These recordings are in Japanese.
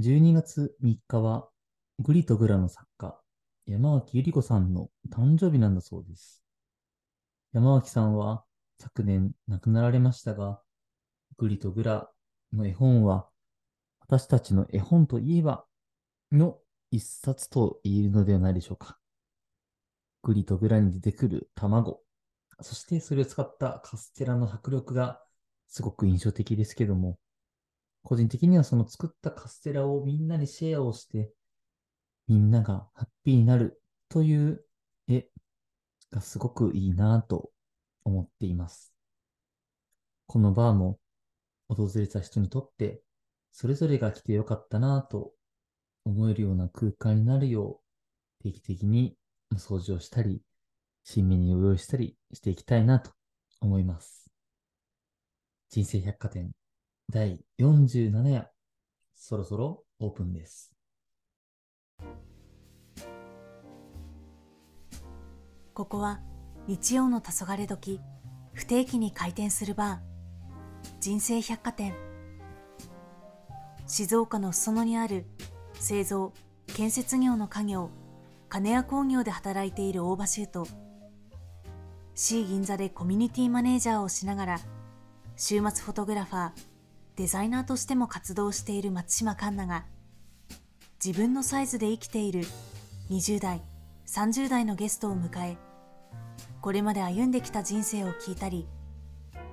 12月3日は、グリとグラの作家、山脇ゆり子さんの誕生日なんだそうです。山脇さんは昨年亡くなられましたが、グリとグラの絵本は、私たちの絵本といえばの一冊と言えるのではないでしょうか。グリとグラに出てくる卵、そしてそれを使ったカステラの迫力がすごく印象的ですけども、個人的にはその作ったカステラをみんなにシェアをして、みんながハッピーになるという絵がすごくいいなと思っています。このバーも訪れた人にとってそれぞれが来てよかったなと思えるような空間になるよう定期的に掃除をしたり、新メニューを用意したりしていきたいなと思います。人生百貨店第47夜、そろそろオープンです。ここは日曜の黄昏時、不定期に開店するバー、人生百貨店。静岡の裾野にある製造、建設業の家業、金谷工業で働いている大場修と C 銀座でコミュニティマネージャーをしながら週末フォトグラファーデザイナーとしても活動している松島環奈が自分のサイズで生きている20代30代のゲストを迎えこれまで歩んできた人生を聞いたり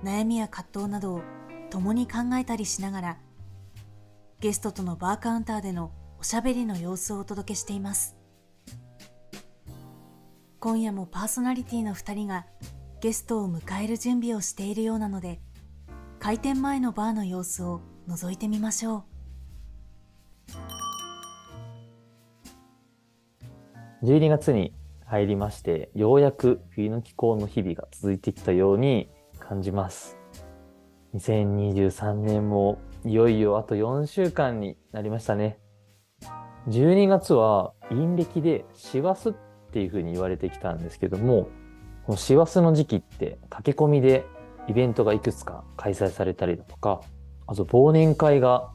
悩みや葛藤などを共に考えたりしながらゲストとのバーカウンターでのおしゃべりの様子をお届けしています。今夜もパーソナリティの2人がゲストを迎える準備をしているようなので開店前のバーの様子を覗いてみましょう。12月に入りましてようやく冬の気候の日々が続いてきたように感じます。2023年もいよいよあと4週間になりましたね。12月は陰暦で師走っていうふうに言われてきたんですけども、この師走の時期って駆け込みでイベントがいくつか開催されたりだとか、あと忘年会が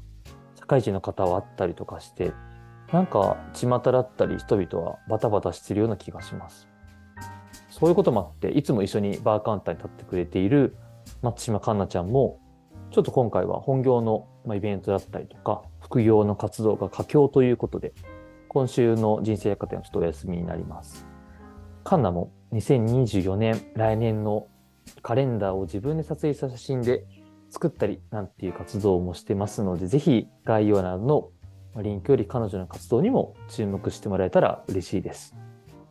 社会人の方はあったりとかして、なんか巷だったり人々はバタバタしてるような気がします。そういうこともあって、いつも一緒にバーカウンターに立ってくれている松島環奈ちゃんも、ちょっと今回は本業のイベントだったりとか、副業の活動が佳境ということで、今週の人生百貨店はちょっとお休みになります。カンナも2024年、来年のカレンダーを自分で撮影した写真で作ったりなんていう活動もしてますので、ぜひ概要欄のリンクより彼女の活動にも注目してもらえたら嬉しいです。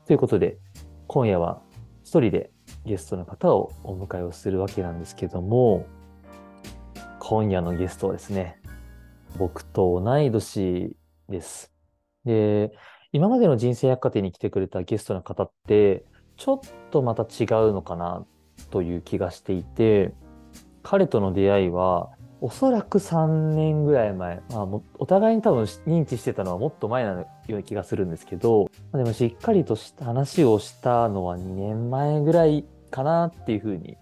ということで、今夜は一人でゲストの方をお迎えをするわけなんですけども、今夜のゲストはですね、僕と同い年です。で、今までの人生百貨店に来てくれたゲストの方って、ちょっとまた違うのかなという気がしていて、彼との出会いは、おそらく3年ぐらい前、まあ、お互いに多分認知してたのはもっと前なような気がするんですけど、でもしっかりとした話をしたのは2年前ぐらいかなっていうふうに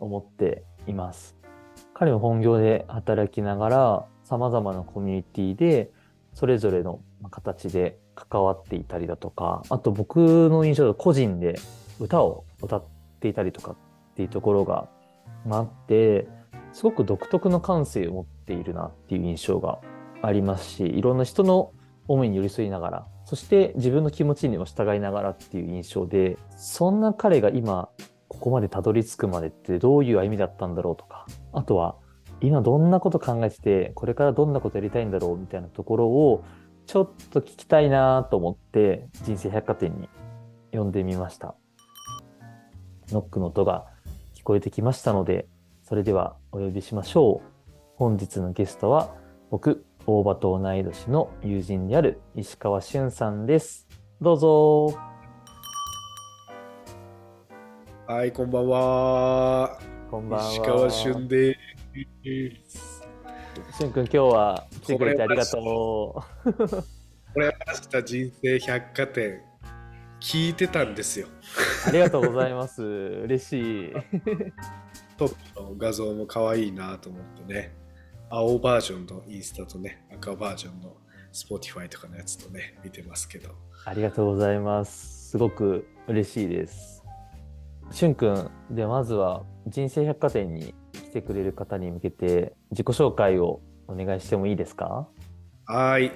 思っています。彼も本業で働きながら様々なコミュニティでそれぞれの形で関わっていたりだとか、あと僕の印象で個人で歌を歌っていたりとかっていうところがあって、すごく独特の感性を持っているなっていう印象がありますし、いろんな人の思いに寄り添いながら、そして自分の気持ちにも従いながらっていう印象で、そんな彼が今、ここまでたどり着くまでってどういう歩みだったんだろうとか、あとは今どんなこと考えてて、これからどんなことやりたいんだろうみたいなところを、ちょっと聞きたいなと思って、人生百貨店に呼んでみました。ノックの音がこえてきましたので、それではお呼びしましょう。本日のゲストは、僕、大場と同い年の友人である石川俊さんです。どうぞ。はい、こんばんは。こんばんは。石川俊です。しゅんくん、今日は来てくれてありがとう。これ明日人生百貨店聞いてたんですよ。ありがとうございます。嬉しい。トップの画像も可愛いなと思ってね。青バージョンのインスタとね、赤バージョンの Spotify とかのやつとね、見てますけど。ありがとうございます。すごく嬉しいです。しゅんくん、ではまずは人生百貨店に来てくれる方に向けて自己紹介をお願いしてもいいですか？はい。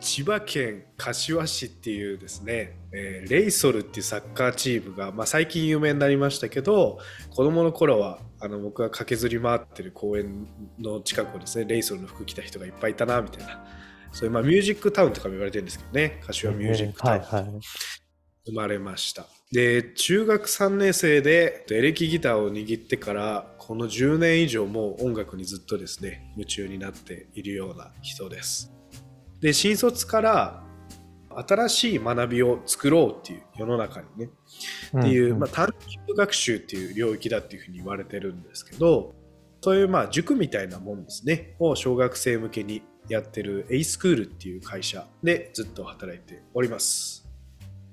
千葉県柏市っていうですね、えーレイソルっていうサッカーチームが、まあ、最近有名になりましたけど子供の頃はあの僕が駆けずり回ってる公園の近くをですねレイソルの服着た人がいっぱいいたなみたいな。そういうまあミュージックタウンとかも言われてるんですけどね。柏ミュージックタウン、はいはい。生まれました。で中学3年生でエレキギターを握ってからこの10年以上もう音楽にずっとですね夢中になっているような人ですで新卒から新しい学びを作ろうっていう世の中にねっていう、ん。まあ、探究学習っていう領域だっていうふうに言われてるんですけどそういうまあ塾みたいなもんですね。を小学生向けにやってる A スクールっていう会社でずっと働いております。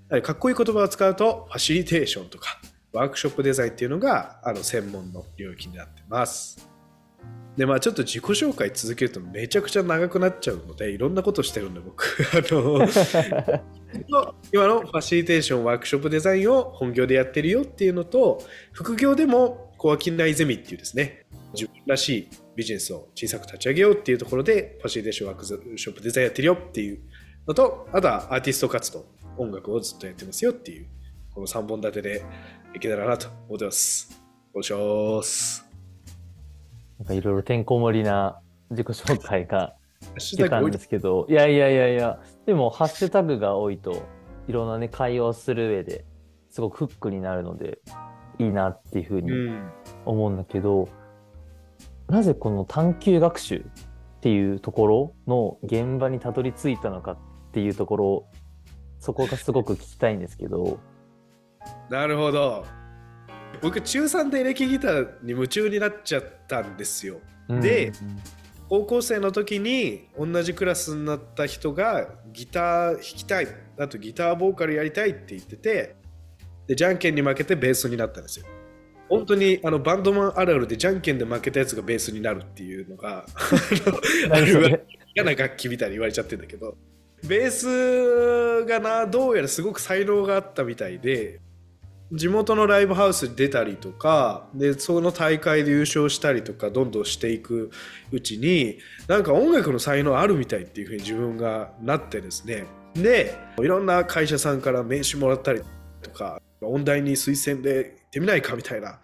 はいかっこいい言葉を使うとファシリテーションとかワークショップデザインっていうのがあの専門の領域になってますでまあちょっと自己紹介続けるとめちゃくちゃ長くなっちゃうのでいろんなことしてるんで僕。の今のファシリテーションワークショップデザインを本業でやってるよっていうのと副業でもコアキンライゼミっていうですね自分らしいビジネスを小さく立ち上げようっていうところでファシリテーションワークショップデザインやってるよっていうのとあとはアーティスト活動音楽をずっとやってますよっていうこの3本立てでいけたらなと思ってます。お願いします。なんかいろいろてんこ盛りな自己紹介がハッシュタグ多い出たんですけど、いやいやいやいや、でもハッシュタグが多いと、いろんなね、会話をする上ですごくフックになるので、いいなっていうふうにうん。思うんだけど、なぜこの探究学習っていうところの現場にたどり着いたのかっていうところ、そこがすごく聞きたいんですけど、なるほど僕中3でエレキギターに夢中になっちゃったんですよ。で高校生の時に同じクラスになった人がギター弾きたいあとギターボーカルやりたいって言っててでじゃんけんに負けてベースになったんですよ。本当にあのバンドマンあるあるでじゃんけんで負けたやつがベースになるっていうのが あの嫌な楽器みたいに言われちゃってるんだけど。ベースがなどうやらすごく才能があったみたいで地元のライブハウスに出たりとかでその大会で優勝したりとかどんどんしていくうちになんか音楽の才能あるみたいっていうふうに自分がなってですね。でいろんな会社さんから名刺もらったりとか音大に推薦で行ってみないかみたいな。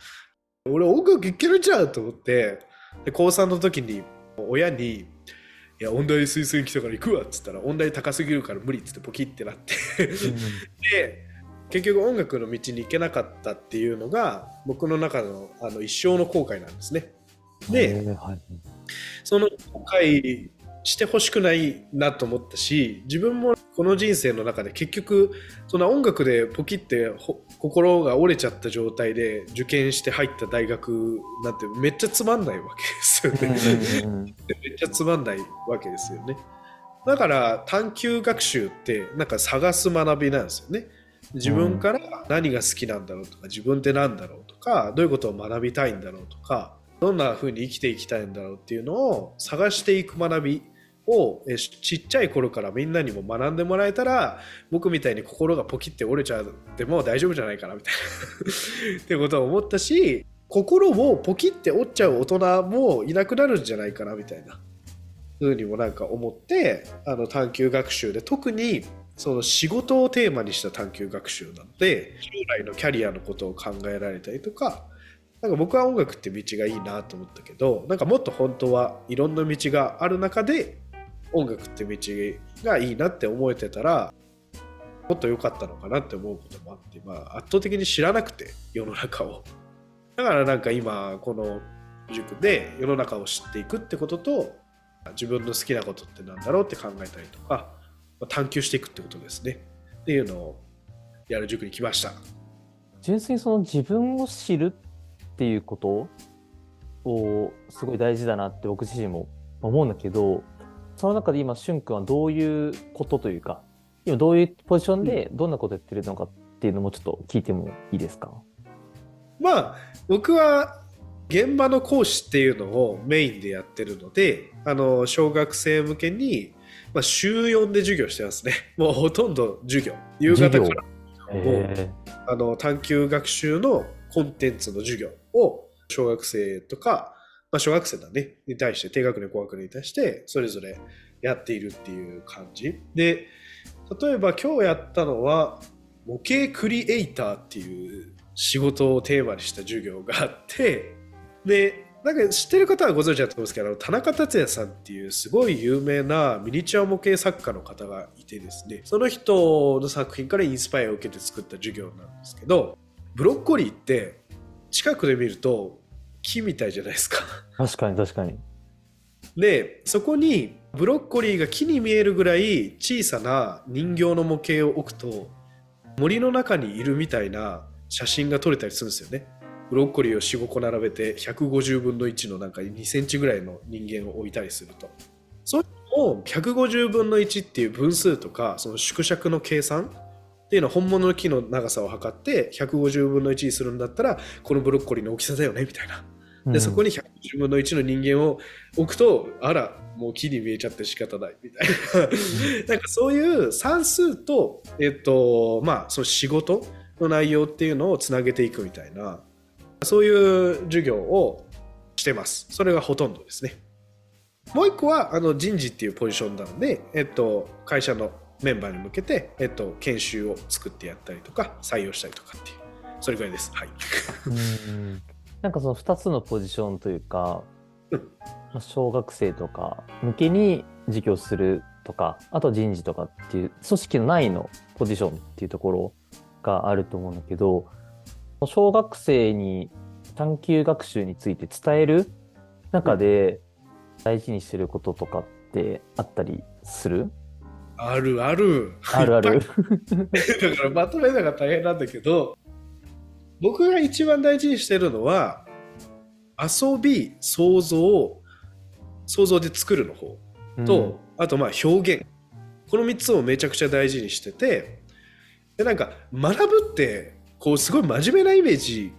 俺音楽いけるじゃんと思ってで高3の時に親に「いや音大推薦来たから行くわ」っつったら音大高すぎるから無理っつってポキってなって。で結局音楽の道に行けなかったっていうのが僕の中のあの一生の後悔なんですね。で、えーはいその後悔してほしくないなと思ったし自分もこの人生の中で結局その音楽でポキってほ心が折れちゃった状態で受験して入った大学なんてめっちゃつまんないわけですよね。めっちゃつまんないわけですよね。だから探究学習ってなんか探す学びなんですよね。自分から何が好きなんだろうとか自分って何だろうとかどういうことを学びたいんだろうとかどんな風に生きていきたいんだろうっていうのを探していく学びをえちっちゃい頃からみんなにも学んでもらえたら僕みたいに心がポキって折れちゃっても大丈夫じゃないかなみたいな。ってことを思ったし心をポキって折っちゃう大人もいなくなるんじゃないかなみたいな。ふうにもなんか思ってあの探究学習で特にその仕事をテーマにした探究学習なので将来のキャリアのことを考えられたりとかなんか僕は音楽って道がいいなと思ったけどなんかもっと本当はいろんな道がある中で音楽って道がいいなって思えてたらもっと良かったのかなって思うこともあって、まあ、圧倒的に知らなくて世の中を。だからなんか今この塾で世の中を知っていくってことと自分の好きなことってなんだろうって考えたりとか探求していくってことですね。っていうのをやる塾に来ました。純粋にその自分を知るっていうことをすごい大事だなって僕自身も思うんだけどその中で今しゅんくんはどういうことというか今どういうポジションでどんなことやってるのかっていうのもちょっと聞いてもいいですか？まあ僕は現場の講師っていうのをメインでやってるのであの小学生向けにまあ、週4で授業してますね。もうほとんど授業。夕方からへあの探究学習のコンテンツの授業を小学生とか、まあ、小学生だね、に対して、低学年、高学年に対して、それぞれやっているっていう感じ。で、例えば今日やったのは、模型クリエイターっていう仕事をテーマにした授業があって、で、なんか知ってる方はご存知だと思うんですけど、田中達也さんっていうすごい有名なミニチュア模型作家の方がいてですね、その人の作品からインスパイアを受けて作った授業なんですけど、ブロッコリーって近くで見ると木みたいじゃないですか。確かに確かに。で、そこにブロッコリーが木に見えるぐらい小さな人形の模型を置くと森の中にいるみたいな写真が撮れたりするんですよね。ブロッコリーを4、5個並べて150分の1のなんか2センチぐらいの人間を置いたりすると。そういうのを150分の1っていう分数とかその縮尺の計算っていうのは本物の木の長さを測って150分の1にするんだったらこのブロッコリーの大きさだよねみたいな。で、そこに。に150分の1の人間を置くと、あら、もう木に見えちゃって仕方ないみたいな。なんかそういう算数と、えっと、まあ、その仕事の内容っていうのをつなげていくみたいな、そういう授業をしてます。それがほとんどですね。もう一個は、あの、人事っていうポジションなので、えっと、会社のメンバーに向けて、えっと、研修を作ってやったりとか、採用したりとかっていう、それぐらいです。はい。うんなんかその2つのポジションというか、うんまあ小学生とか向けに授業するとか、あと人事とかっていう組織の内のポジションっていうところがあると思うんだけど、小学生に探究学習について伝える中で大事にしてることとかってあったりする？あるある。あるある。だからまとめるのが大変なんだけど僕が一番大事にしてるのは遊び想像想像で作るの方。と、あとまあ表現。この3つをめちゃくちゃ大事にしててでなんか学ぶってこうすごい真面目なイメージ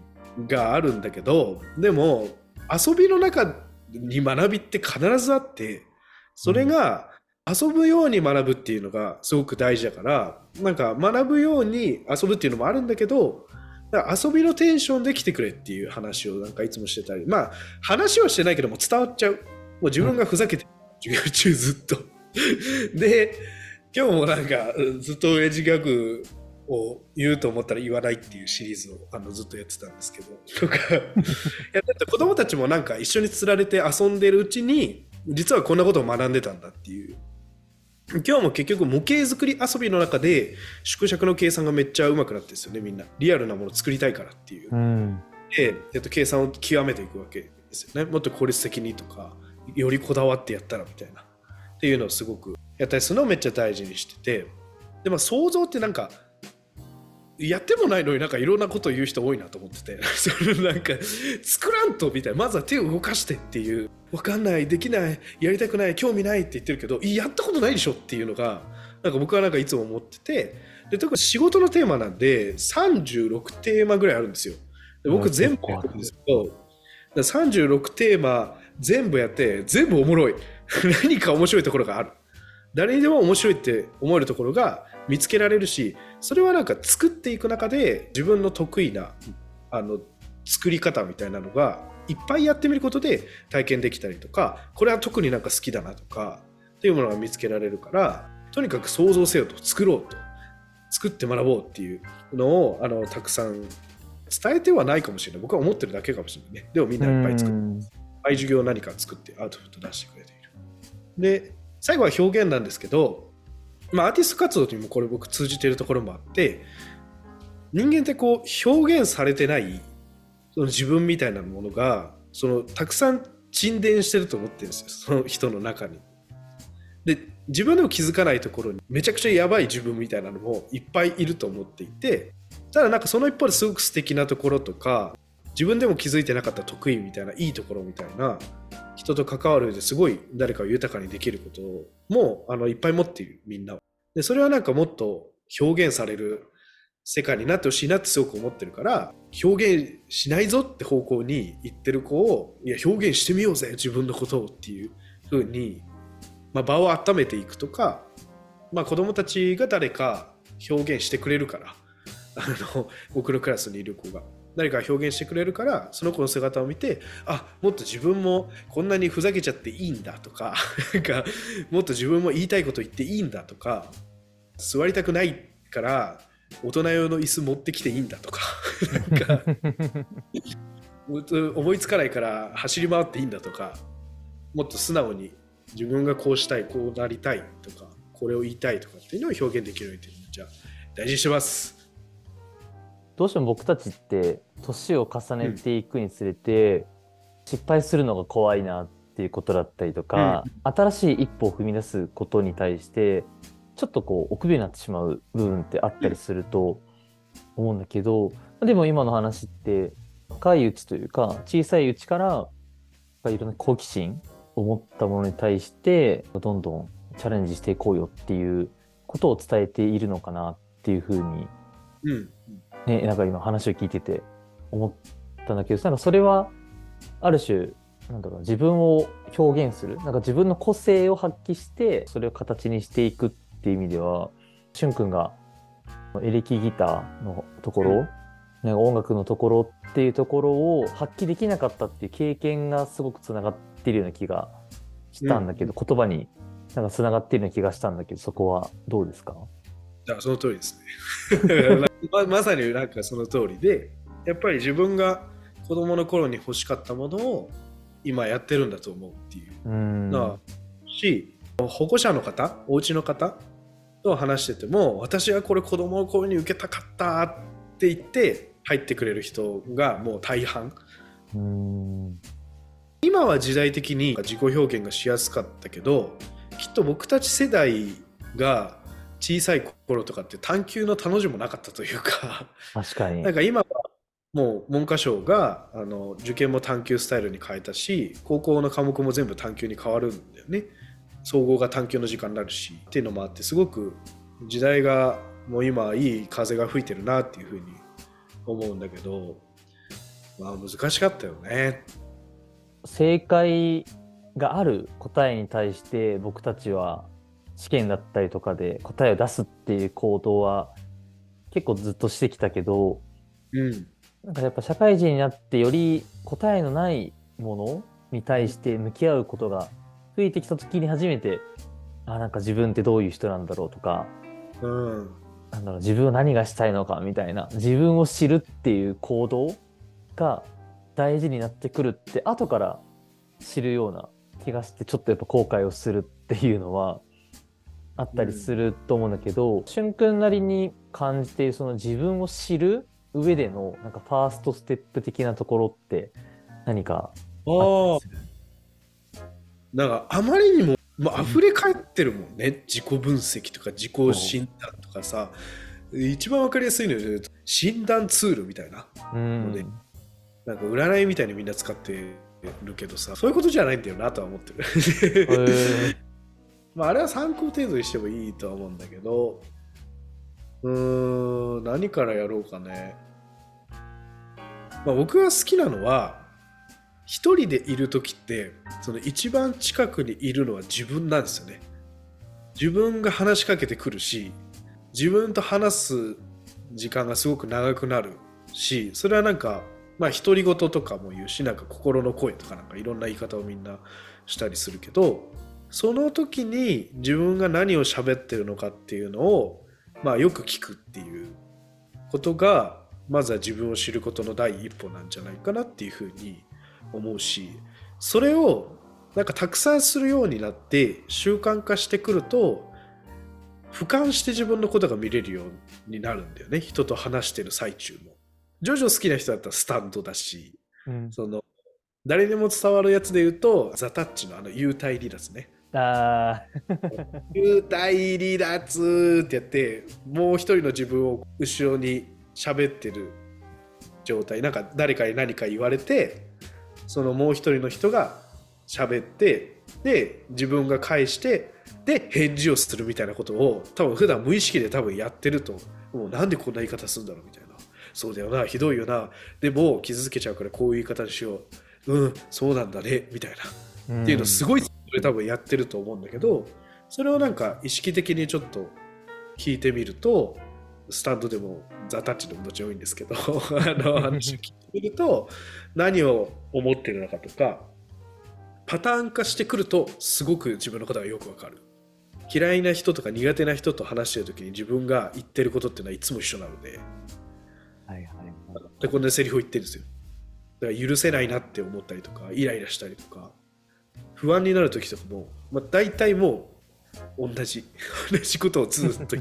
があるんだけどでも遊びの中に学びって必ずあってそれが遊ぶように学ぶっていうのがすごく大事だからなんか学ぶように遊ぶっていうのもあるんだけど遊びのテンションで来てくれっていう話をなんかいつもしてたりまあ話はしてないけども伝わっちゃう。もう自分がふざけて授業中ずっと。で今日もなんかずっと親父ギャグを言うと思ったら言わないっていうシリーズをあのずっとやってたんですけど。とか。いやだって子供たちもなんか一緒につられて遊んでるうちに実はこんなことを学んでたんだっていう。今日も結局模型作り遊びの中で縮尺の計算がめっちゃ上手くなってですよねみんな。リアルなものを作りたいからっていう。うん。で、えっと、計算を極めていくわけですよね。もっと効率的にとかよりこだわってやったらみたいな。っていうのをすごくやったりするのをめっちゃ大事にしてて。でも想像ってなんかやってもないのになんかいろんなことを言う人多いなと思ってて。それなんか作らんとみたいな。まずは手を動かしてっていう。わかんないできないやりたくない興味ないって言ってるけどいやったことないでしょっていうのがなんか僕はなんかいつも思ってて。で特に仕事のテーマなんで36テーマぐらいあるんですよ。で僕うん全部やるんですけどだから36テーマ全部やって全部おもろい。何か面白いところがある。誰にでも面白いって思えるところが見つけられるしそれはなんか作っていく中で自分の得意なあの作り方みたいなのがいっぱいやってみることで体験できたりとかこれは特になんか好きだなとかっていうものが見つけられるからとにかく想像せよと作ろうと作って学ぼうっていうのをあのたくさん伝えてはないかもしれない。僕は思ってるだけかもしれないね。でもみんないっぱい作ってい授業を何か作ってアウトプット出してくれている。で最後は表現なんですけど、まあ、アーティスト活動にもこれ僕通じてるところもあって人間ってこう表現されてないその自分みたいなものがそのたくさん沈殿してると思ってるんですよその人の中に。で自分でも気づかないところにめちゃくちゃやばい自分みたいなのもいっぱいいると思っていてただなんかその一方ですごく素敵なところとか自分でも気づいてなかった得意みたいないいところみたいな人と関わる上ですごい誰かを豊かにできることもあのいっぱい持っているみんなでそれはなんかもっと表現される世界になってほしいなってすごく思ってるから表現しないぞって方向に行ってる子をいや表現してみようぜ自分のことをっていう風にまあ、場を温めていくとか、まあ、子どもたちが誰か表現してくれるからあの僕のクラスにいる子が。誰か表現してくれるからその子の姿を見てあもっと自分もこんなにふざけちゃっていいんだとか なんかもっと自分も言いたいこと言っていいんだとか座りたくないから大人用の椅子持ってきていいんだとか なんか思いつかないから走り回っていいんだとかもっと素直に自分がこうしたいこうなりたいとかこれを言いたいとかっていうのを表現できるようにじゃあ大事にしてます。どうしても僕たちって年を重ねていくにつれて、うん、失敗するのが怖いなっていうことだったりとか、うん、新しい一歩を踏み出すことに対してちょっとこう臆病になってしまう部分ってあったりすると思うんだけど、うん、でも今の話って若いうちというか小さいうちからいろんな好奇心を持ったものに対してどんどんチャレンジしていこうよっていうことを伝えているのかなっていうふうに、うんね、なんか今話を聞いてて思ったんだけどなんかそれはある種なんだろう自分を表現するなんか自分の個性を発揮してそれを形にしていくっていう意味ではしゅんくんがエレキギターのところ、うん。なんか音楽のところっていうところを発揮できなかったっていう経験がすごくつながってるような気がしたんだけど、うん、言葉になんかつながってるような気がしたんだけどそこはどうですか？あその通りですね ま。まさになんかその通りでやっぱり自分が子供の頃に欲しかったものを今やってるんだと思うっていう。のし保護者の方お家の方と話してても私はこれ子供の頃に受けたかったって言って入ってくれる人がもう大半。今は時代的に自己表現がしやすかったけどきっと僕たち世代が小さい頃とかって探究の楽しもなかったというか。確かに。なんか今はもう文科省があの受験も探究スタイルに変えたし高校の科目も全部探究に変わるんだよね。総合が探究の時間になるしっていうのもあってすごく時代がもう今いい風が吹いてるなっていうふうに思うんだけどまあ難しかったよね。正解がある答えに対して僕たちは試験だったりとかで答えを出すっていう行動は結構ずっとしてきたけど、うん、なんかやっぱ社会人になってより答えのないものに対して向き合うことが増えてきた時に初めてあなんか自分ってどういう人なんだろうとか、うん、なんだろう自分は何がしたいのかみたいな自分を知るっていう行動が大事になってくるって後から知るような気がしてちょっとやっぱ後悔をするっていうのはあったりすると思うんだけど、うん、しゅんくんなりに感じているその自分を知る上でのなんかファーストステップ的なところって何かあなんかあまりにももう溢れ返ってるもんね、自己分析とか自己診断とかさ、一番わかりやすいのは診断ツールみたいな。ので、なんか占いみたいにみんな使ってるけどさ。そういうことじゃないんだよなとは思ってるまああれは参考程度にしてもいいとは思うんだけどうーん何からやろうかね、まあ、僕が好きなのは一人でいる時ってその一番近くにいるのは自分なんですよね。自分が話しかけてくるし自分と話す時間がすごく長くなるしそれはなんかまあ独り言とかも言うしなんか心の声とかなんかいろんな言い方をみんなしたりするけどその時に自分が何を喋ってるのかっていうのをまあよく聞くっていうことがまずは自分を知ることの第一歩なんじゃないかなっていうふうに思うしそれをなんかたくさんするようになって習慣化してくると俯瞰して自分のことが見れるようになるんだよね人と話してる最中も。ジョジョ好きな人だったらスタンドだし、うん、その誰にも伝わるやつで言うとザ・タッチのあの幽体離脱ね。あ幽体離脱ってやってもう一人の自分を後ろに喋ってる状態。なんか誰かに何か言われてそのもう一人の人が喋ってで自分が返してで返事をするみたいなことを多分普段無意識で多分やってると。もうなんでこんな言い方するんだろうみたいな。そうだよなひどいよな。でも傷つけちゃうからこういう言い方にしよう。うんそうなんだねみたいな、っていうのすごいれ多分やってると思うんだけどそれをなんか意識的にちょっと聞いてみるとスタンドでもザ・タッチでもどっちもいいんですけど あの話を聞いてみると何を思ってるのかとかパターン化してくるとすごく自分のことがよくわかる。嫌いな人とか苦手な人と話してる時に自分が言ってることっていうのはいつも一緒なので。はいはい。でこんなセリフを言ってるんですよ。だから許せないなって思ったりとかイライラしたりとか不安になる時とかも、まあ、大体もう同じ 同じことをずっと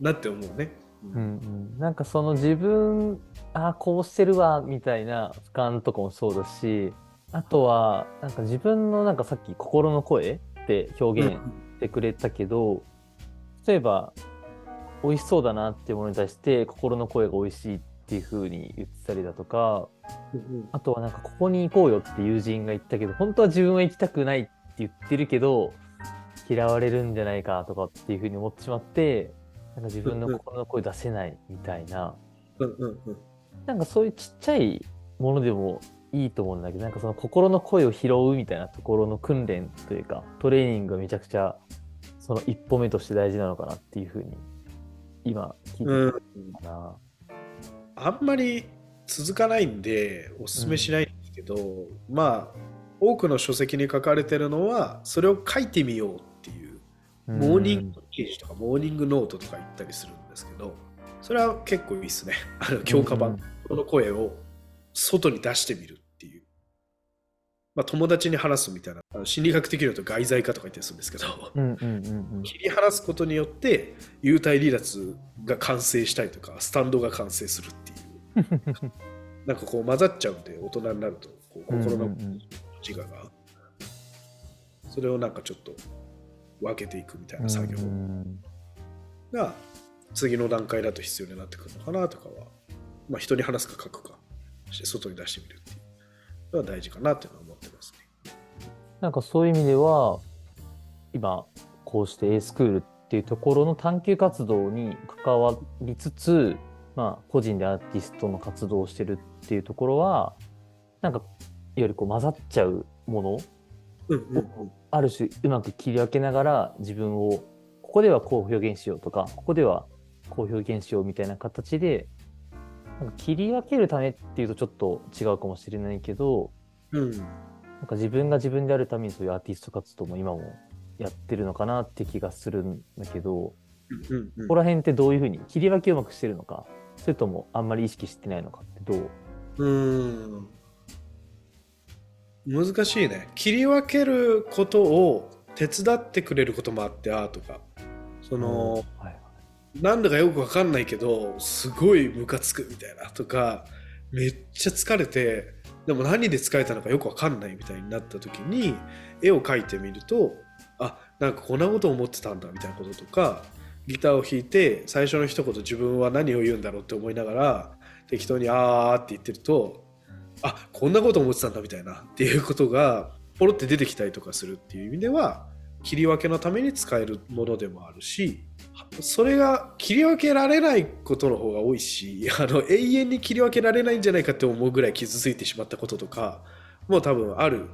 なって思うね、うん。うん、なんかその自分あこうしてるわみたいな俯瞰とかもそうだしあとはなんか自分のなんかさっき心の声って表現してくれたけど、例えば美味しそうだなっていうものに対して心の声が美味しいっていう風に言ってたりだとかうんあとはなんかここに行こうよって友人が言ったけど本当は自分は行きたくないって言ってるけど嫌われるんじゃないかとかっていう風に思ってしまってなんか自分の心の声出せないみたいな。うんうんうん。なんかそういうちっちゃいものでもいいと思うんだけどなんかその心の声を拾うみたいなところの訓練というかトレーニングがめちゃくちゃその一歩目として大事なのかなっていう風に今聞いてうんるかな。あんまり続かないんでおすすめしないんですけど、まあ多くの書籍に書かれてるのはそれを書いてみようっていうモーニングページとかモーニングノートとか言ったりするんですけどそれは結構いいですね。あの強化版、うんこの声を外に出してみるっていう、まあ、友達に話すみたいなあの心理学的に言うと外在化とか言ったりするんですけど、うんうんうんうん。切り離すことによって幽体離脱が完成したりとかスタンドが完成するっていう なんかこう混ざっちゃうんで大人になるとこう心の自我が、それをなんかちょっと分けていくみたいな作業うんが次の段階だと必要になってくるのかなとかは、まあ、人に話すか書くかして外に出してみるっていうのは大事かなっていうのは思ってますね。なんかそういう意味では今こうして A スクールっていうところの探究活動に関わりつつ、まあ、個人でアーティストの活動をしてるっていうところはなんかいわゆるこう混ざっちゃうものうんうんうん。ある種うまく切り分けながら自分をここではこう表現しようとかここではこう表現しようみたいな形でなんか切り分けるためっていうとちょっと違うかもしれないけどうんなんか自分が自分であるためにそういうアーティスト活動も今もやってるのかなって気がするんだけど、うんうんうん。ここら辺ってどういうふうに切り分けをうまくしてるのかそれともあんまり意識してないのかってどう？うーん。難しいね。切り分けることを手伝ってくれることもあってアートが。その、はい。なんだかよくわかんないけどすごいムカつくみたいなとかめっちゃ疲れてでも何で疲れたのかよくわかんないみたいになった時に絵を描いてみるとあなんかこんなこと思ってたんだみたいなこととかギターを弾いて最初の一言自分は何を言うんだろうって思いながら適当に「あー」って言ってるとあこんなこと思ってたんだみたいなっていうことがポロって出てきたりとかするっていう意味では切り分けのために使えるものでもあるしそれが切り分けられないことの方が多いし あの永遠に切り分けられないんじゃないかって思うぐらい傷ついてしまったこととかもう多分ある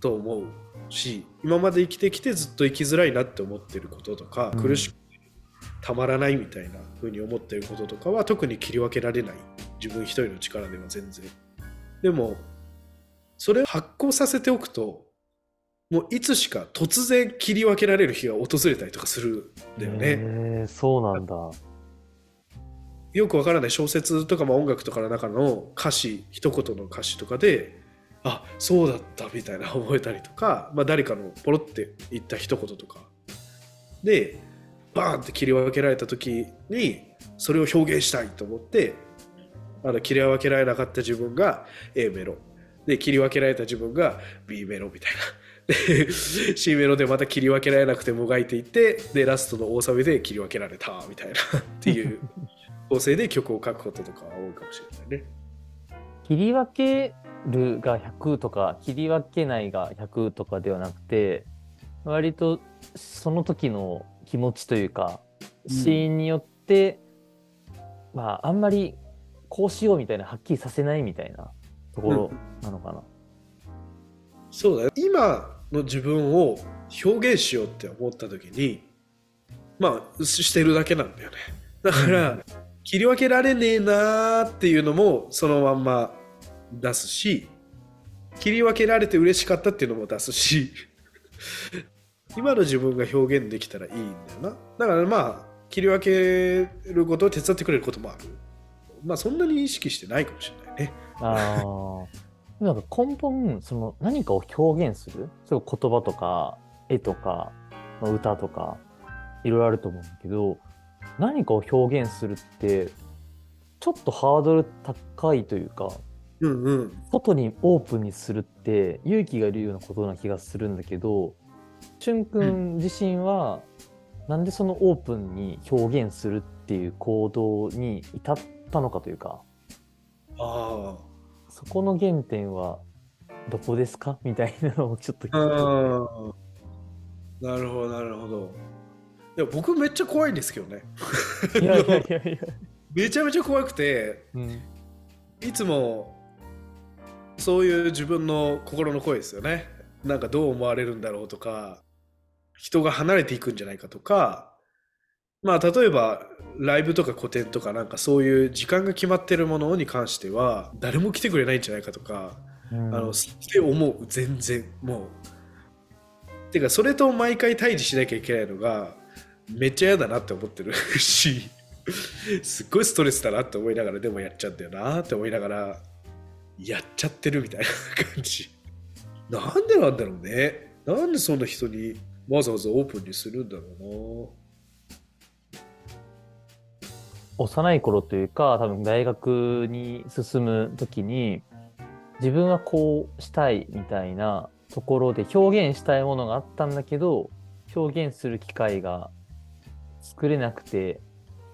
と思うし今まで生きてきてずっと生きづらいなって思ってることとか、うん。苦しくてたまらないみたいな風に思ってることとかは特に切り分けられない。自分一人の力では全然。でもそれを発行させておくともういつしか突然切り分けられる日が訪れたりとかするんだよね。そうなんだ。よくわからない小説とかも音楽とかの中の歌詞一言の歌詞とかであそうだったみたいな覚えたりとか、まあ、誰かのポロって言った一言とか。でバーンって切り分けられた時にそれを表現したいと思ってあの切り分けられなかった自分が A メロで切り分けられた自分が B メロみたいな。で C メロでまた切り分けられなくてもがいていってでラストの大サビで切り分けられたみたいなっていう構成で曲を書くこととか多いかもしれないね。切り分けるが100とか切り分けないが100とかではなくて割とその時の気持ちというかシーンによって、まああんまりこうしようみたいなはっきりさせないみたいなところなのかな。そうだね今の自分を表現しようって思った時にまあしてるだけなんだよね。だから、うん。切り分けられねえなーっていうのもそのまんま出すし切り分けられて嬉しかったっていうのも出すし今の自分が表現できたらいいんだよな。だからまあ切り分けることを手伝ってくれることもある。まあそんなに意識してないかもしれないね。ああ。なんか根本、その何かを表現する、そ言葉とか、絵とか、まあ歌とか、いろいろあると思うんだけど、何かを表現するって、ちょっとハードル高いというか、うんうん。外にオープンにするって勇気がいるようなことな気がするんだけど、しゅんくん自身は、なんでそのオープンに表現するっていう行動に至ったのかというか、あそこの原点はどこですか？みたいなのをちょっと聞いああ。なるほどなるほど。いや僕めっちゃ怖いんですけどね。いやいやいやいや。めちゃめちゃ怖くてうん。いつもそういう自分の心の声ですよねなんかどう思われるんだろうとか人が離れていくんじゃないかとかまあ例えばライブとか個展とかなんかそういう時間が決まってるものに関しては誰も来てくれないんじゃないかとかうん。あのって思う全然もう。てかそれと毎回対峙しなきゃいけないのがめっちゃ嫌だなって思ってる しすっごいストレスだなって思いながらでもやっちゃうんだよなって思いながらやっちゃってるみたいな感じなんでなんだろうね。なんでそんな人にわざわざオープンにするんだろ幼い頃というか多分大学に進む時に自分はこうしたいみたいなところで表現したいものがあったんだけど表現する機会が作れなくて、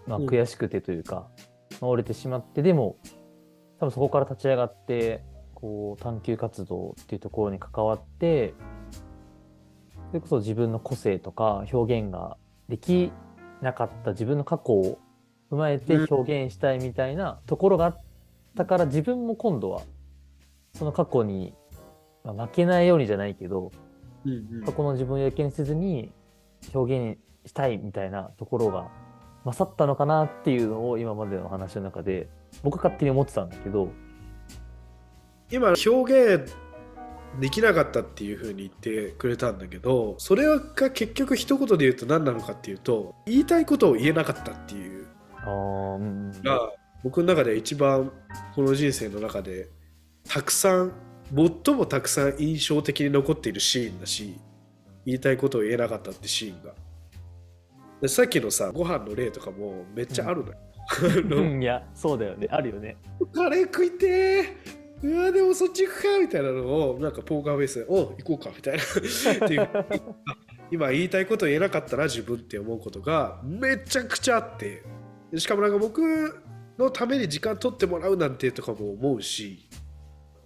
まあ、うん。悔しくてというか、まあ折れてしまってでも多分そこから立ち上がってこう探求活動っていうところに関わってそれこそ自分の個性とか表現ができなかった自分の過去を踏まえてうん。表現したいみたいなところがあったから自分も今度はその過去に、まあ負けないようにじゃないけどう、うん。過去の自分をやけにせずに表現したいみたいなところが勝ったのかなっていうのを今までの話の中で僕は勝手に思ってたんだけど今表現できなかったっていうふうに言ってくれたんだけどそれが結局一言で言うと何なのかっていうと言いたいことを言えなかったっていう。が僕の中で一番この人生の中でたくさん最もたくさん印象的に残っているシーンだし言いたいことを言えなかったってシーンが。でさっきのさご飯の例とかもめっちゃあるのよ、うん。いやそうだよね。あるよね。カレー食いてーうわでもそっち行くかみたいなのをなんかポーカーフェイスで「おう行こうか」みたいな。っていう。今言いたいこと言えなかったな自分って思うことがめちゃくちゃあって。でしかもなんか僕のために時間取ってもらうなんてとかも思うし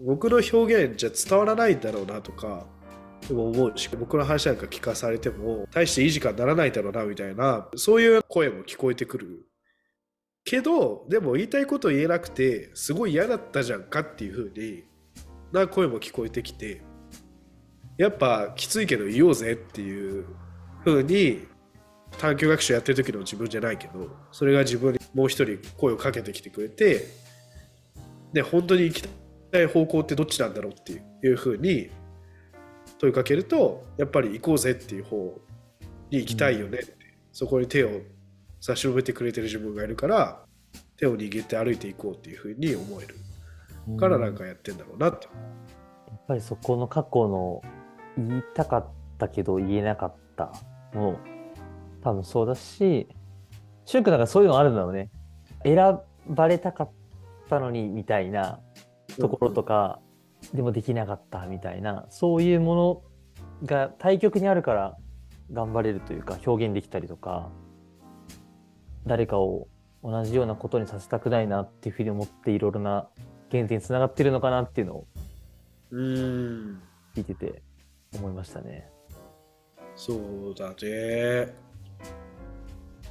僕の表現じゃ伝わらないんだろうなとかでも思うし僕の話なんか聞かされても大していい時間にならないだろうなみたいなそういう声も聞こえてくるけどでも言いたいこと言えなくてすごい嫌だったじゃんかっていう風にな声も聞こえてきてやっぱきついけど言おうぜっていう風に探究学習やってる時の自分じゃないけどそれが自分にもう一人声をかけてきてくれてで本当に行きたい方向ってどっちなんだろうっていう風に問いかけるとやっぱり行こうぜっていう方に行きたいよねって、そこに手を差し伸べてくれてる自分がいるから手を握って歩いていこうっていう風に思えるからなんかやってんだろうなって、やっぱりそこの過去の言いたかったけど言えなかったも多分そうだし、シュン君なんかそういうのあるんだろうね。選ばれたかったのにみたいなところとか、でもできなかったみたいな、そういうものが対極にあるから頑張れるというか表現できたりとか、誰かを同じようなことにさせたくないなっていうふうに思っていろいろな原点につながってるのかなっていうのを聞いてて思いましたね。そうだね。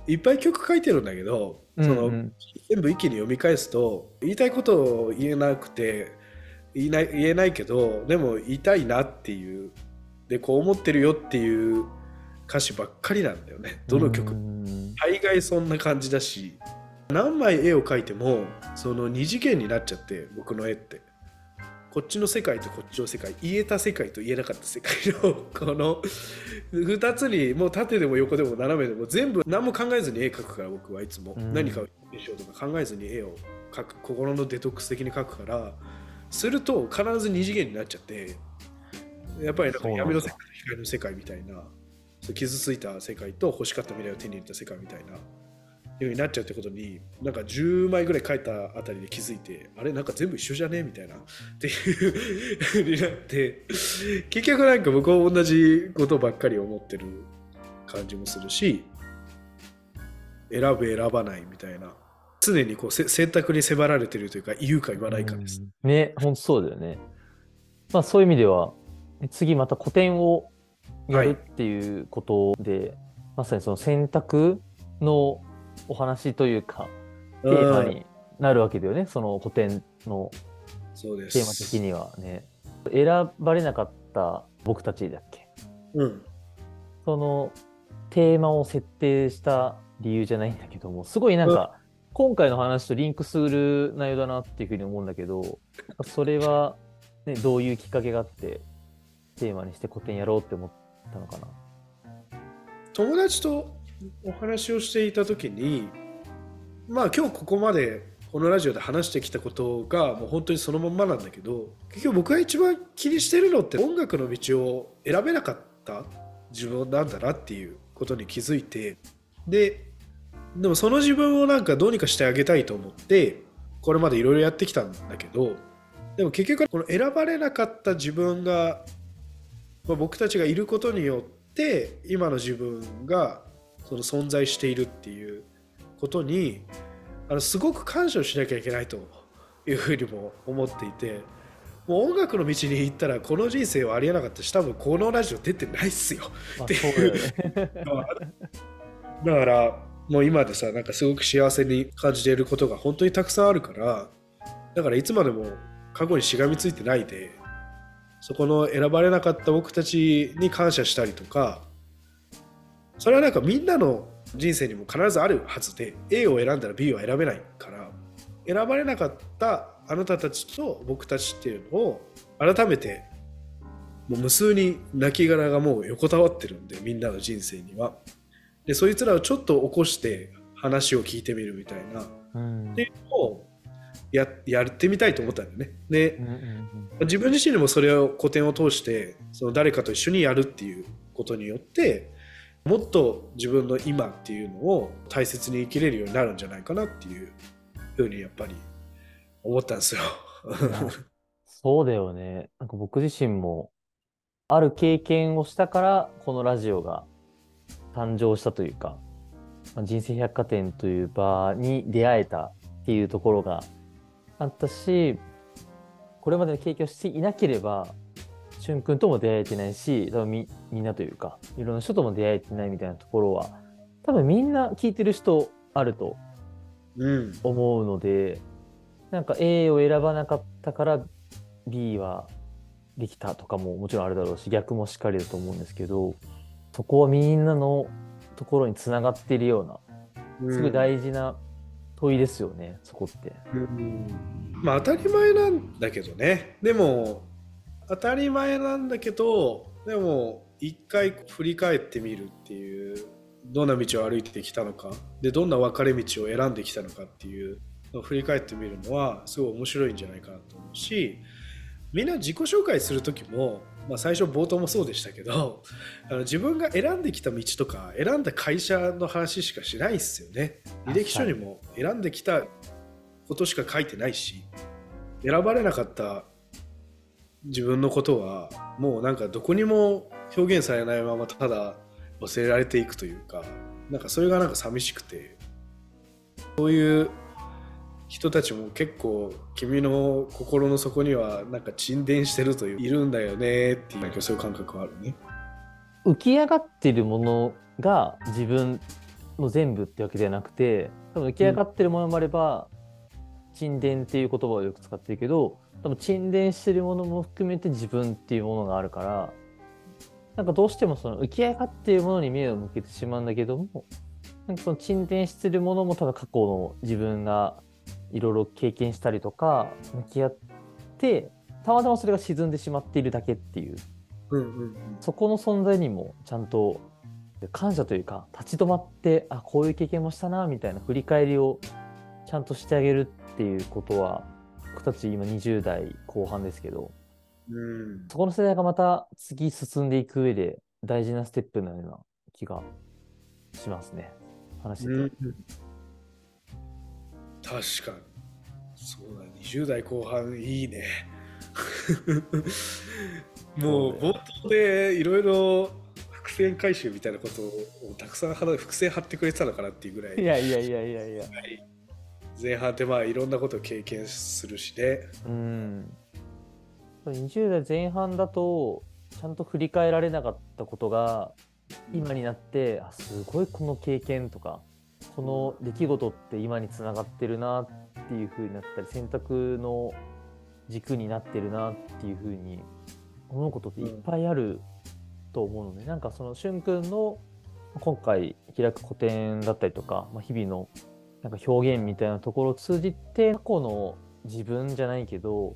いっぱい曲書いてるんだけど、そのうん。うん全部一気に読み返すと言いたいことを言えなくて言いない言えないけどでも言いたいなっていう。でこう思ってるよっていう歌詞ばっかりなんだよね。どの曲。うん。大概そんな感じだし。何枚絵を描いてもその二次元になっちゃって僕の絵って。こっちの世界とこっちの世界。言えた世界と言えなかった世界の この2つにもう縦でも横でも斜めでも全部何も考えずに絵描くから僕はいつも、うん。何かをしようとか考えずに絵を描く。心のデトックス的に描くから。すると必ず二次元になっちゃって。やっぱりなんか闇の世界と光の世界みたいな傷ついた世界と欲しかった未来を手に入れた世界みたいなようになっちゃうってことになんか10枚ぐらい書いたあたりで気づいてあれ？なんか全部一緒じゃね？みたいなっていうになって結局なんか僕は同じことばっかり思ってる感じもするし選ぶ選ばないみたいな常にこうせ選択に迫られてるというか言うか言わないかです。うんね、本当そうだよね。まあそういう意味では、次また古典をやるっていうことで、まさにその選択のお話というか、テーマになるわけだよね、その古典のテーマ的にはね。選ばれなかった僕たちだっけ？うん。そのテーマを設定した理由じゃないんだけども、すごいなんか、今回の話とリンクする内容だなっていうふうに思うんだけど、それは、ね、どういうきっかけがあって、テーマにして古典やろうって思ったのかな。友達とお話をしていた時にまあ今日ここまでこのラジオで話してきたことがもう本当にそのまんまなんだけど結局僕が一番気にしてるのって音楽の道を選べなかった自分なんだなっていうことに気づいてででもその自分をなんかどうにかしてあげたいと思ってこれまでいろいろやってきたんだけどでも結局この選ばれなかった自分が、まあ、僕たちがいることによって今の自分がその存在しているっていうことにあのすごく感謝をしなきゃいけないというふうにも思っていてもう音楽の道に行ったらこの人生はありえなかったし多分このラジオ出てないっすよまあ、てそうね。だからもう今でさなんかすごく幸せに感じていることが本当にたくさんあるからだからいつまでも過去にしがみついてないでそこの選ばれなかった僕たちに感謝したりとかそれはなんかみんなの人生にも必ずあるはずで A を選んだら B は選べないから選ばれなかったあなたたちと僕たちっていうのを改めてもう無数に亡きがもう横たわってるんでみんなの人生には。でそいつらをちょっと起こして話を聞いてみるみたいなっうんていうのをややってみたいと思ったんだよね。でうんうんうん自分自身にもそれを古典を通してその誰かと一緒にやるっていうことによってもっと自分の今っていうのを大切に生きれるようになるんじゃないかなっていうふうにやっぱり思ったんですよ。そうだよね。なんか僕自身も、ある経験をしたから、このラジオが誕生したというか、まあ人生百貨店という場に出会えたっていうところがあったし、これまでの経験をしていなければ、しゅんくんとも出会えてないし、多分みみんなというか、いろんな人とも出会えてないみたいなところは、多分みんな聞いてる人あるとうん、思うのでなんか A を選ばなかったから B はできたとかももちろんあるだろうし逆もしっかりだと思うんですけどそこはみんなのところにつながっているようなすごい大事な問いですよね、そこって。うん。まあ当たり前なんだけどね。でも当たり前なんだけどでも一回振り返ってみるっていうどんな道を歩いてきたのか。でどんな分かれ道を選んできたのかっていうのを振り返ってみるのはすごい面白いんじゃないかなと思うしみんな自己紹介する時も、まあ、最初冒頭もそうでしたけど あの自分が選んできた道とか選んだ会社の話しかしないっすよね。履歴書にも選んできたことしか書いてないし選ばれなかった自分のことはもうなんかどこにも表現されないままただ忘れられていくというかなんかそれがなんか寂しくて。そういう人たちも結構君の心の底にはなんか沈殿してるといういるんだよねっていうそういう感覚はあるね。浮き上がってるものが自分の全部ってわけじゃなくて多分浮き上がってるものもあれば、沈殿っていう言葉をよく使ってるけど多分沈殿してるものも含めて自分っていうものがあるからなんかどうしてもその浮き上がっているものに目を向けてしまうんだけども、なんかその沈殿してるものもただ過去の自分がいろいろ経験したりとか向き合ってたまたまそれが沈んでしまっているだけっていう。うんうんうん。そこの存在にもちゃんと感謝というか立ち止まってあこういう経験もしたなみたいな振り返りをちゃんとしてあげるっていうことは僕たち今20代後半ですけどうん。そこの世代がまた次進んでいく上で大事なステップのような気がしますね。話してて。うん確かに。そうだ20代後半いいね。もう冒頭でいろいろ伏線回収みたいなことをたくさん話伏線張ってくれてたのかなっていうぐらい。いやいやいやいやいや。前半ってまあいろんなことを経験するしね。うん。20代前半だと、ちゃんと振り返られなかったことが、今になって、あ、すごいこの経験とか、この出来事って今につながってるなっていう風になったり、選択の軸になってるなっていう風に思うことっていっぱいあると思うので、なんかそのしゅんくんの今回開く個展だったりとか、まあ、日々のなんか表現みたいなところを通じて過去の自分じゃないけど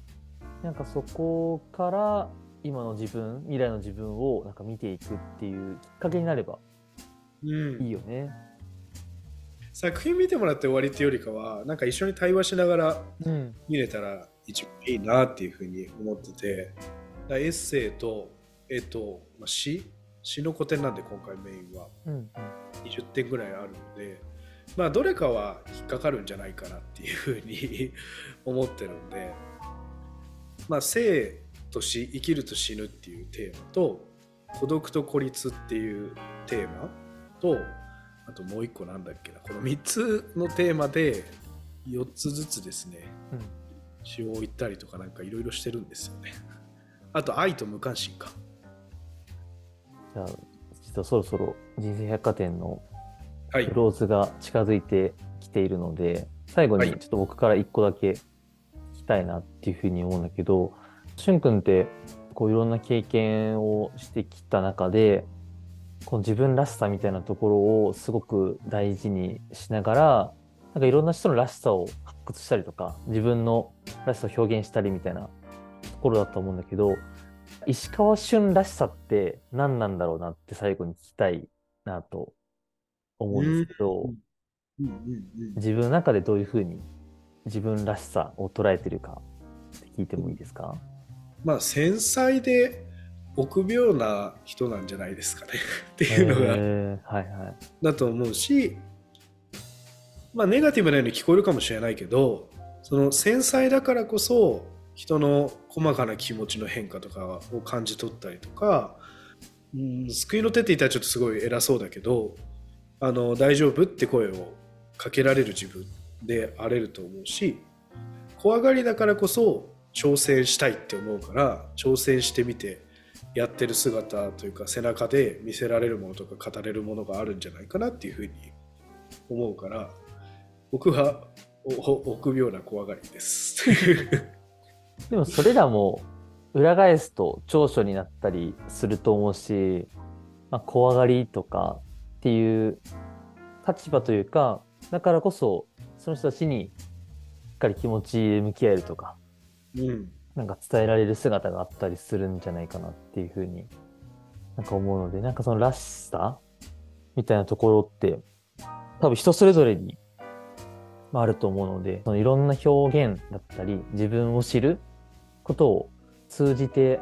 なんかそこから今の自分未来の自分をなんか見ていくっていうきっかけになればうんいいよね。作品見てもらって終わりっていうよりかはなんか一緒に対話しながらうん。見れたら一番いいなっていうふうに思っててエッセイと絵と、まあ、詩？詩の古典なんで今回メインは。うん20点ぐらいあるのでまあどれかは引っかかるんじゃないかなっていうふうに 思ってるんでまあ生と死生きると死ぬっていうテーマと孤独と孤立っていうテーマとあともう一個なんだっけな。この3つのテーマで4つずつですねうん。詩を置いたりとかなんかいろいろしてるんですよね。あと愛と無関心か。じゃあ実はそろそろ人生百貨店のはい。クローズが近づいてきているので最後にはい。ちょっと僕から一個だけ聞きたいなっていうふうに思うんだけど、しゅんくんってこういろんな経験をしてきた中でこの自分らしさみたいなところをすごく大事にしながらなんかいろんな人のらしさを発掘したりとか自分のらしさを表現したりみたいなところだと思うんだけど石川俊らしさって何なんだろうなって最後に聞きたいなと思うんですけど、自分の中でどういうふうに自分らしさを捉えてるかって聞いてもいいですか、まあ繊細で臆病な人なんじゃないですかね。っていうのが、えー。はいはい。だと思うしまあネガティブなように聞こえるかもしれないけどその繊細だからこそ人の細かな気持ちの変化とかを感じ取ったりとか、うん、救いの手って言ったらちょっとすごい偉そうだけどあの大丈夫って声をかけられる自分であれると思うし怖がりだからこそ挑戦したいって思うから挑戦してみてやってる姿というか背中で見せられるものとか語れるものがあるんじゃないかなっていうふうに思うから僕は 臆病な怖がりです。でもそれらも裏返すと長所になったりすると思うし、まあ、怖がりとかっていう立場というか、だからこそその人たちにしっかり気持ちで向き合えるとか、うんなんか伝えられる姿があったりするんじゃないかなっていうふうになんか思うので、なんかそのらしさみたいなところって多分人それぞれにああると思うので、そのいろんな表現だったり自分を知ることを通じて、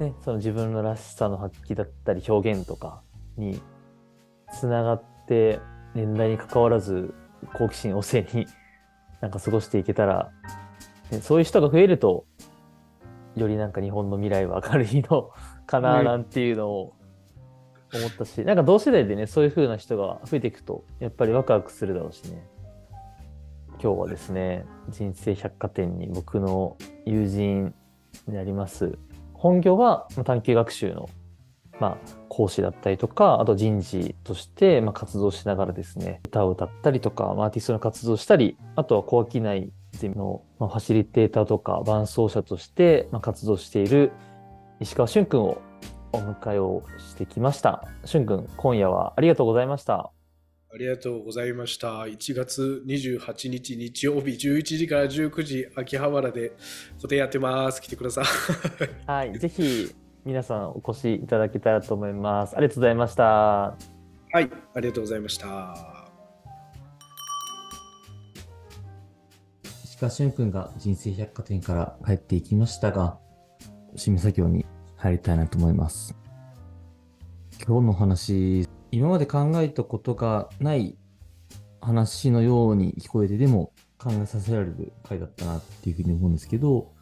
ね、その自分のらしさの発揮だったり表現とかにつながって年代に関わらず好奇心旺盛になんか過ごしていけたら、ねそういう人が増えるとよりなんか日本の未来は明るいの かななんていうのを思ったし、なんか同世代でね、そういう風な人が増えていくと、やっぱりワクワクするだろうしね。今日はですね、人生百貨店に僕の友人であります、本業はまあ探究学習の、まあ、講師だったりとか、あと人事としてまあ活動しながらですね、歌を歌ったりとか、まあアーティストの活動をしたり、あとは小商いのまあファシリテーターとか伴走者としてまあ活動している石川俊君をお迎えをしてきました。しゅんくん、今夜はありがとうございました。ありがとうございました。1月28日日曜日11時から19時、秋葉原で個展やってます。来てください。はい、ぜひ皆さんお越しいただけたらと思います。ありがとうございました。はい、ありがとうございました。川俊くんが人生百貨店から帰っていきましたが、締め作業に入りたいなと思います。今日の話、今まで考えたことがない話のように聞こえてでも考えさせられる回だったなっていうふうに思うんですけど、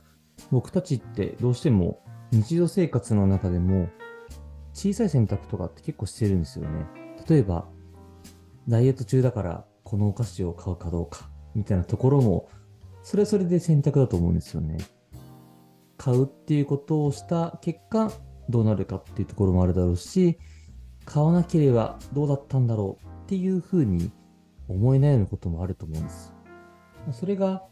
僕たちってどうしても日常生活の中でも小さい選択とかって結構してるんですよね。例えば、ダイエット中だからこのお菓子を買うかどうかみたいなところもそれはそれで選択だと思うんですよね。買うっていうことをした結果、どうなるかっていうところもあるだろうし、買わなければどうだったんだろうっていうふうに思え悩むこともあると思うんです。それが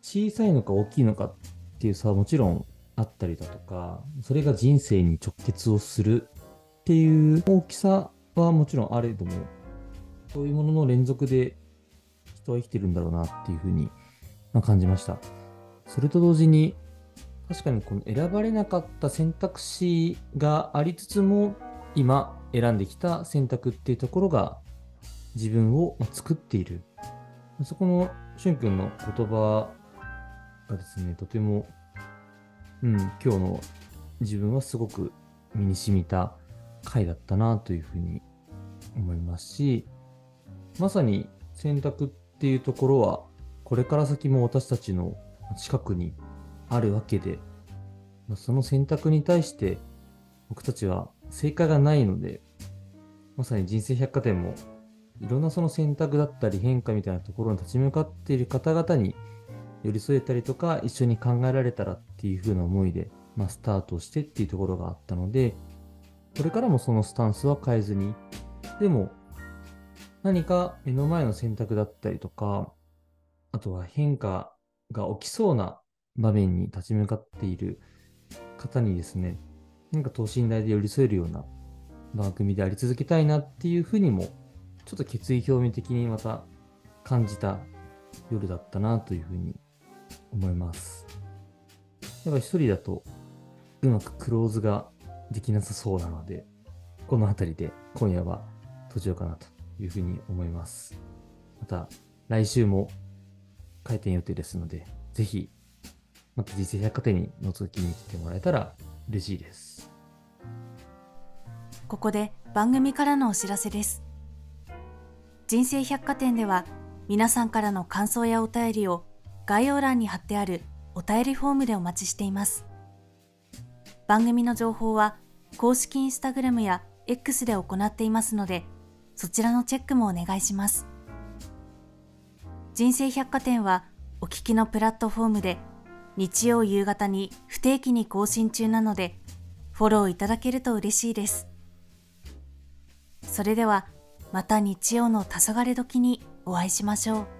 小さいのか大きいのかっていう差はもちろんあったりだとか、それが人生に直結をするっていう大きさはもちろんあれども、そういうものの連続で人は生きてるんだろうなっていうふうにま感じました。それと同時に、確かにこの選ばれなかった選択肢がありつつも、今選んできた選択っていうところが自分を作っている。そこのしゅんくんの言葉がですね、とても、うん、今日の自分はすごく身に染みた回だったなというふうに思いますし、まさに選択っていうところは、これから先も私たちの近くにあるわけで、その選択に対して僕たちは正解がないので、まさに人生百貨店もいろんなその選択だったり変化みたいなところに立ち向かっている方々に寄り添えたりとか一緒に考えられたらっていう風な思いで、まあ、スタートしてっていうところがあったので、これからもそのスタンスは変えずに、でも何か目の前の選択だったりとか、あとは変化が起きそうな場面に立ち向かっている方にですね、何か等身大で寄り添えるような番組であり続けたいなっていうふうにも、ちょっと決意表明的にまた感じた夜だったなというふうに思います。やっぱ一人だとうまくクローズができなさそうなので、この辺りで今夜は閉じようかなというふうに思います。また来週も開店予定ですので、ぜひ、また人生百貨店に覗きに来てもらえたら嬉しいです。ここで番組からのお知らせです。人生百貨店では皆さんからの感想やお便りを概要欄に貼ってあるお便りフォームでお待ちしています。番組の情報は公式インスタグラムや X で行っていますので、そちらのチェックもお願いします。人生百貨店はお聞きのプラットフォームで日曜夕方に不定期に更新中なので、フォローいただけると嬉しいです。それではまた日曜の黄昏時にお会いしましょう。